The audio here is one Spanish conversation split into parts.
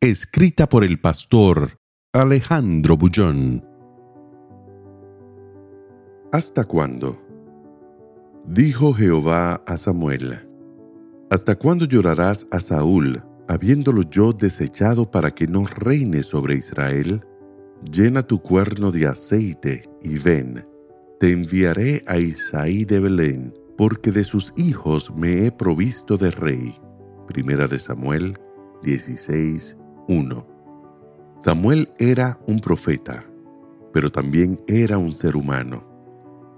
Escrita por el pastor Alejandro Bullón. ¿Hasta cuándo? Dijo Jehová a Samuel. ¿Hasta cuándo llorarás a Saúl, habiéndolo yo desechado para que no reine sobre Israel? Llena tu cuerno de aceite y ven. Te enviaré a Isaí de Belén, porque de sus hijos me he provisto de rey. Primera de Samuel 16, 1. Samuel era un profeta, pero también era un ser humano.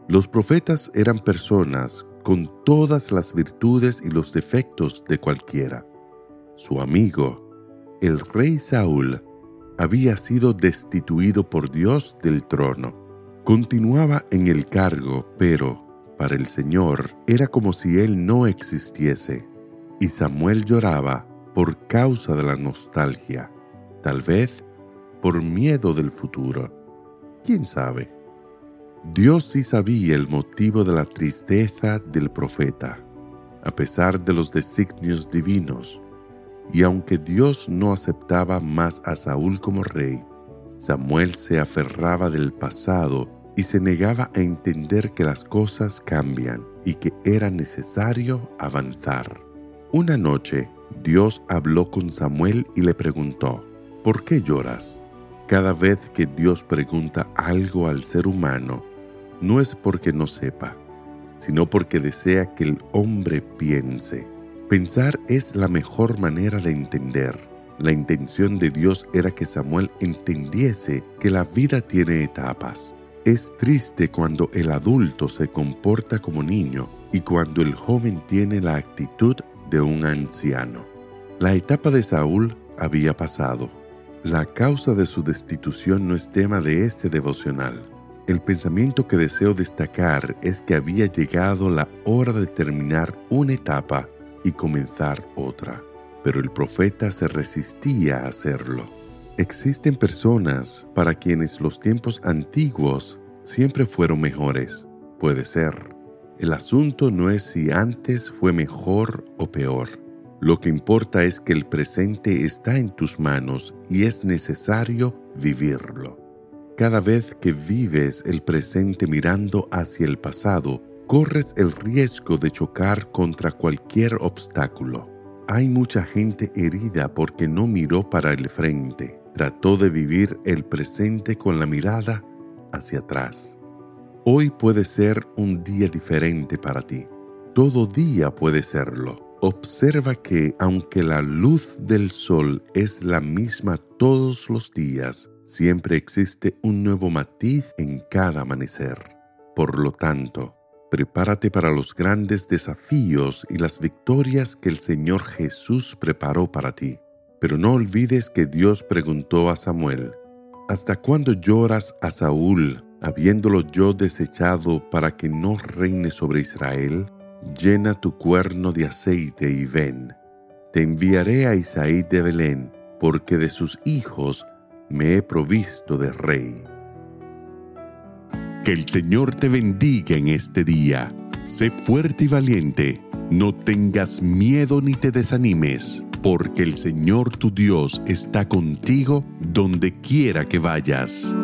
Los profetas eran personas con todas las virtudes y los defectos de cualquiera. Su amigo, el rey Saúl, había sido destituido por Dios del trono. Continuaba en el cargo, pero para el Señor era como si él no existiese. Y Samuel lloraba por causa de la nostalgia, tal vez por miedo del futuro. ¿Quién sabe? Dios sí sabía el motivo de la tristeza del profeta, a pesar de los designios divinos, y aunque Dios no aceptaba más a Saúl como rey, Samuel se aferraba del pasado y se negaba a entender que las cosas cambian y que era necesario avanzar. Una noche, Dios habló con Samuel y le preguntó, ¿por qué lloras? Cada vez que Dios pregunta algo al ser humano, no es porque no sepa, sino porque desea que el hombre piense. Pensar es la mejor manera de entender. La intención de Dios era que Samuel entendiese que la vida tiene etapas. Es triste cuando el adulto se comporta como niño y cuando el joven tiene la actitud de un anciano. La etapa de Saúl había pasado. La causa de su destitución no es tema de este devocional. El pensamiento que deseo destacar es que había llegado la hora de terminar una etapa y comenzar otra, pero el profeta se resistía a hacerlo. Existen personas para quienes los tiempos antiguos siempre fueron mejores. Puede ser. El asunto no es si antes fue mejor o peor. Lo que importa es que el presente está en tus manos y es necesario vivirlo. Cada vez que vives el presente mirando hacia el pasado, corres el riesgo de chocar contra cualquier obstáculo. Hay mucha gente herida porque no miró para el frente, trató de vivir el presente con la mirada hacia atrás. Hoy puede ser un día diferente para ti. Todo día puede serlo. Observa que aunque la luz del sol es la misma todos los días, siempre existe un nuevo matiz en cada amanecer. Por lo tanto, prepárate para los grandes desafíos y las victorias que el Señor Jesús preparó para ti. Pero no olvides que Dios preguntó a Samuel, ¿Hasta cuándo lloras a Saúl, habiéndolo yo desechado para que no reine sobre Israel? llena tu cuerno de aceite y ven. Te enviaré a Isaí de Belén, porque de sus hijos me he provisto de rey. Que el Señor te bendiga en este día. Sé fuerte y valiente. No tengas miedo ni te desanimes, porque el Señor tu Dios está contigo donde quiera que vayas.